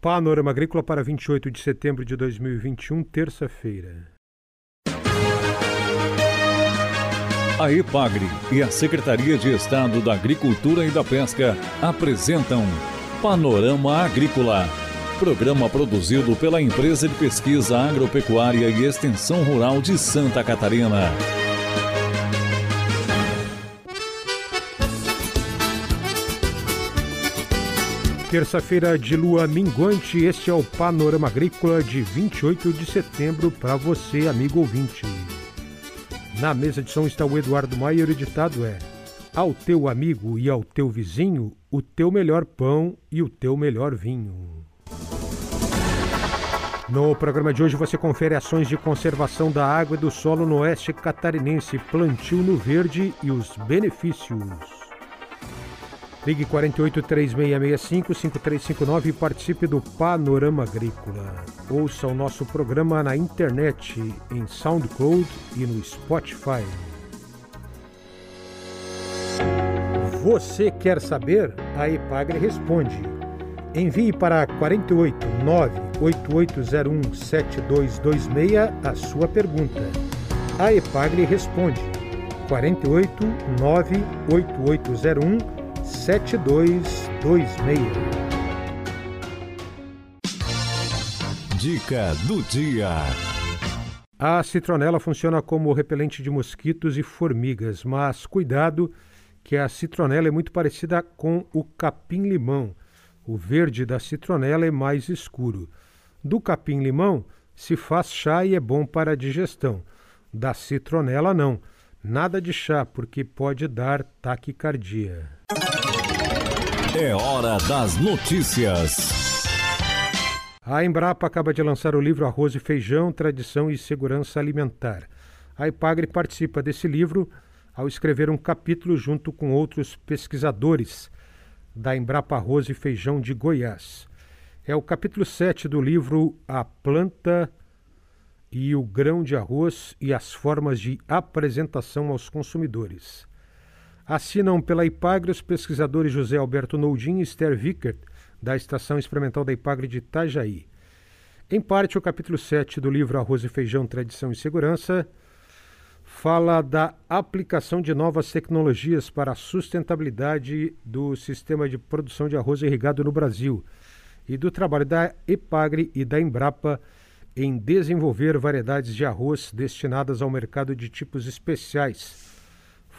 Panorama Agrícola para 28 de setembro de 2021, terça-feira. A EPAGRE e a Secretaria de Estado da Agricultura e da Pesca apresentam Panorama Agrícola, programa produzido pela Empresa de Pesquisa Agropecuária e Extensão Rural de Santa Catarina. Terça-feira de lua minguante, este é o Panorama Agrícola de 28 de setembro para você, amigo ouvinte. Na mesa de som está o Eduardo Maier, o ditado é: Ao teu amigo e ao teu vizinho, o teu melhor pão e o teu melhor vinho. No programa de hoje você confere ações de conservação da água e do solo no oeste catarinense, plantio no verde e os benefícios. Ligue 48 3665 5359 e participe do Panorama Agrícola. Ouça o nosso programa na internet, em SoundCloud e no Spotify. Você quer saber? A Epagre responde. Envie para 48 98801 7226 a sua pergunta. A Epagre responde. 48 98801 7226. Dica do dia. A citronela funciona como repelente de mosquitos e formigas, mas cuidado que a citronela é muito parecida com o capim-limão. O verde da citronela é mais escuro. Do capim-limão se faz chá e é bom para a digestão. Da citronela não. Nada de chá, porque pode dar taquicardia. É hora das notícias. A Embrapa acaba de lançar o livro Arroz e Feijão, Tradição e Segurança Alimentar. A Ipagre participa desse livro ao escrever um capítulo junto com outros pesquisadores da Embrapa Arroz e Feijão de Goiás. É o capítulo 7 do livro A Planta e o grão de arroz e as formas de apresentação aos consumidores. Assinam pela IPAGRE os pesquisadores José Alberto Noldin e Esther Vickert, da Estação Experimental da IPAGRE de Itajaí. Em parte, o capítulo 7 do livro Arroz e Feijão, Tradição e Segurança fala da aplicação de novas tecnologias para a sustentabilidade do sistema de produção de arroz irrigado no Brasil e do trabalho da EPAGRE e da Embrapa em desenvolver variedades de arroz destinadas ao mercado de tipos especiais,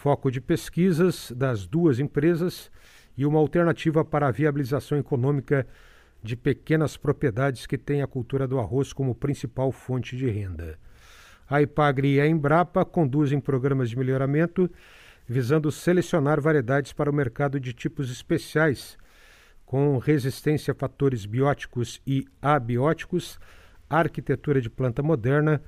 foco de pesquisas das duas empresas e uma alternativa para a viabilização econômica de pequenas propriedades que têm a cultura do arroz como principal fonte de renda. A IPAGRE e a Embrapa conduzem programas de melhoramento visando selecionar variedades para o mercado de tipos especiais, com resistência a fatores bióticos e abióticos arquitetura de planta moderna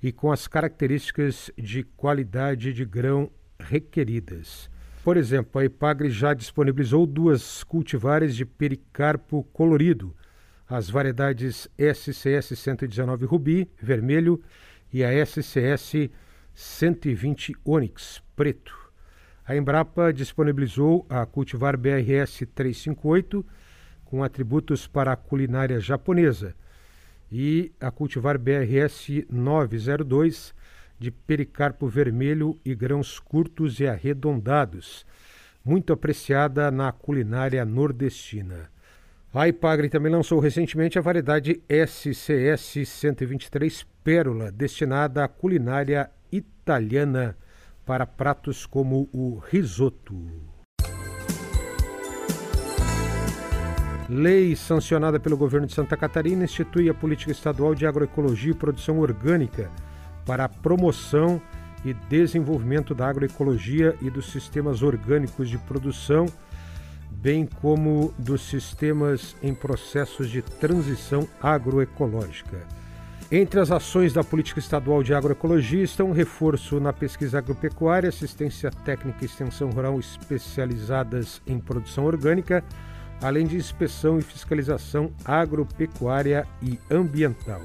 e com as características de qualidade de grão requeridas. Por exemplo, a Epagre já disponibilizou duas cultivares de pericarpo colorido, as variedades SCS 119 Rubi, vermelho, e a SCS 120 Onyx, preto. A Embrapa disponibilizou a cultivar BRS 358, com atributos para a culinária japonesa, e a cultivar BRS 902 de pericarpo vermelho e grãos curtos e arredondados, muito apreciada na culinária nordestina. A Ipagre também lançou recentemente a variedade SCS 123 Pérola, destinada à culinária italiana para pratos como o risoto. Lei sancionada pelo governo de Santa Catarina institui a política estadual de agroecologia e produção orgânica para a promoção e desenvolvimento da agroecologia e dos sistemas orgânicos de produção, bem como dos sistemas em processos de transição agroecológica. Entre as ações da política estadual de agroecologia estão reforço na pesquisa agropecuária, assistência técnica e extensão rural especializadas em produção orgânica, além de inspeção e fiscalização agropecuária e ambiental.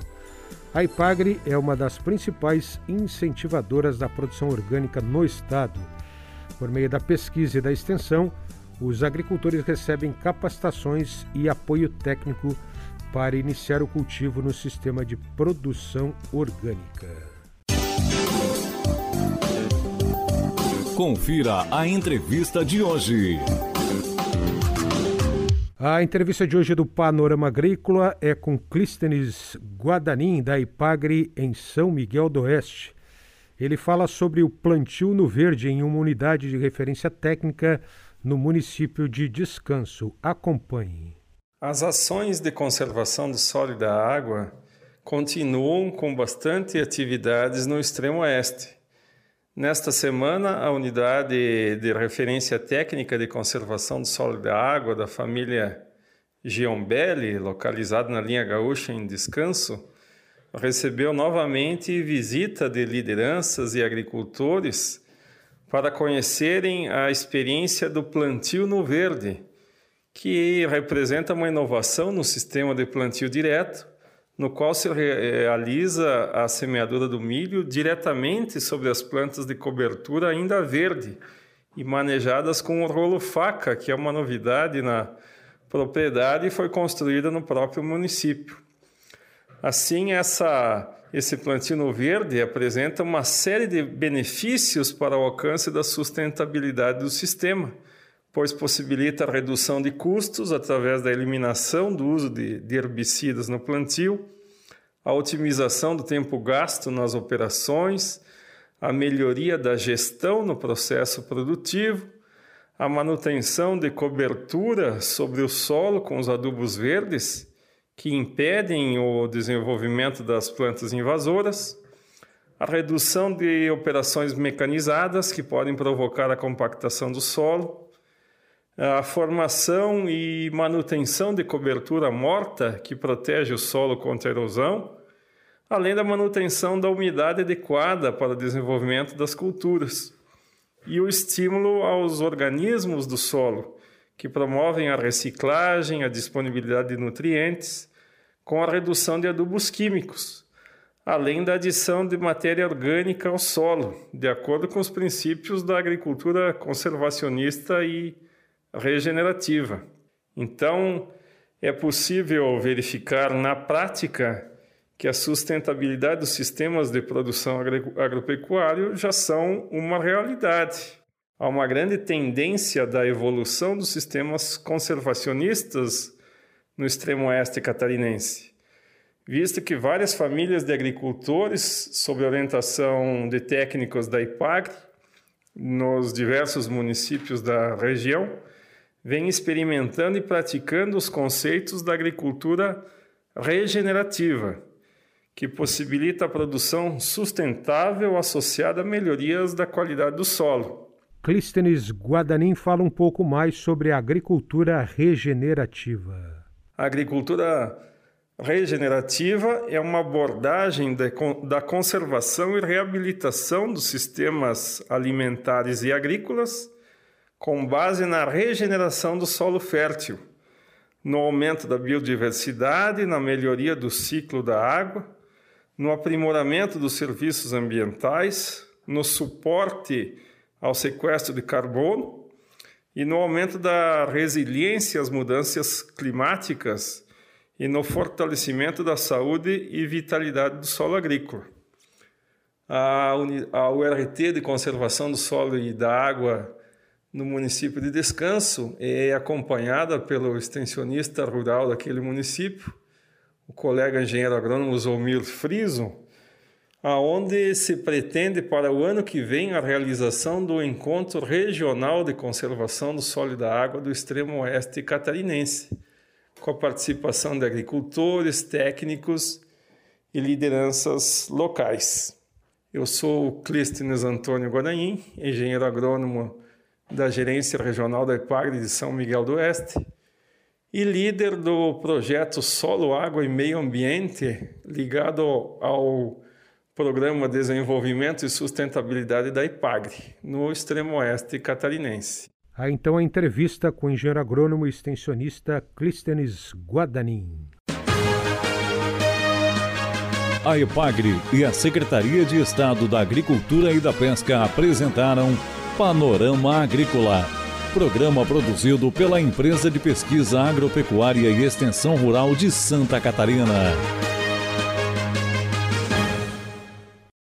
A Ipagre é uma das principais incentivadoras da produção orgânica no estado. Por meio da pesquisa e da extensão, os agricultores recebem capacitações e apoio técnico para iniciar o cultivo no sistema de produção orgânica. Confira a entrevista de hoje. A entrevista de hoje do Panorama Agrícola é com Clístenes Guadanin, da Ipagre, em São Miguel do Oeste. Ele fala sobre o plantio no verde em uma unidade de referência técnica no município de Descanso. Acompanhe. As ações de conservação do solo e da água continuam com bastante atividades no extremo oeste. Nesta semana, a unidade de referência técnica de conservação do solo e da água da família Giombelli, localizada na linha gaúcha em descanso, recebeu novamente visita de lideranças e agricultores para conhecerem a experiência do plantio no verde, que representa uma inovação no sistema de plantio direto no qual se realiza a semeadura do milho diretamente sobre as plantas de cobertura ainda verde e manejadas com o rolo faca, que é uma novidade na propriedade e foi construída no próprio município. Assim, essa, esse plantio no verde apresenta uma série de benefícios para o alcance da sustentabilidade do sistema, pois possibilita a redução de custos através da eliminação do uso de, de herbicidas no plantio, a otimização do tempo gasto nas operações, a melhoria da gestão no processo produtivo, a manutenção de cobertura sobre o solo com os adubos verdes, que impedem o desenvolvimento das plantas invasoras, a redução de operações mecanizadas que podem provocar a compactação do solo, a formação e manutenção de cobertura morta que protege o solo contra a erosão, além da manutenção da umidade adequada para o desenvolvimento das culturas, e o estímulo aos organismos do solo, que promovem a reciclagem, a disponibilidade de nutrientes, com a redução de adubos químicos, além da adição de matéria orgânica ao solo, de acordo com os princípios da agricultura conservacionista e regenerativa. Então, é possível verificar na prática que a sustentabilidade dos sistemas de produção agropecuário já são uma realidade. Há uma grande tendência da evolução dos sistemas conservacionistas no extremo oeste catarinense, visto que várias famílias de agricultores, sob orientação de técnicos da IPAGRE, nos diversos municípios da região, vem experimentando e praticando os conceitos da agricultura regenerativa, que possibilita a produção sustentável associada a melhorias da qualidade do solo. Clístenes Guadanin fala um pouco mais sobre a agricultura regenerativa. A agricultura regenerativa é uma abordagem de, da conservação e reabilitação dos sistemas alimentares e agrícolas com base na regeneração do solo fértil, no aumento da biodiversidade, na melhoria do ciclo da água, no aprimoramento dos serviços ambientais, no suporte ao sequestro de carbono e no aumento da resiliência às mudanças climáticas e no fortalecimento da saúde e vitalidade do solo agrícola. A, URT de Conservação do Solo e da Água no município de Descanso é acompanhada pelo extensionista rural daquele município, o colega engenheiro agrônomo Zomir Friso, aonde se pretende para o ano que vem a realização do Encontro Regional de Conservação do Solo e da Água do Extremo Oeste Catarinense, com a participação de agricultores, técnicos e lideranças locais. Eu sou o Clístenes Antônio Guaranim, engenheiro agrônomo da Gerência Regional da EPAGRE de São Miguel do Oeste e líder do projeto Solo, Água e Meio Ambiente, ligado ao Programa de Desenvolvimento e Sustentabilidade da IPAGRE, no extremo oeste catarinense. Há então a entrevista com o engenheiro agrônomo e extensionista Clístenes Guadanin. A EPAGRE e a Secretaria de Estado da Agricultura e da Pesca apresentaram Panorama Agrícola Programa produzido pela Empresa de Pesquisa Agropecuária e Extensão Rural de Santa Catarina.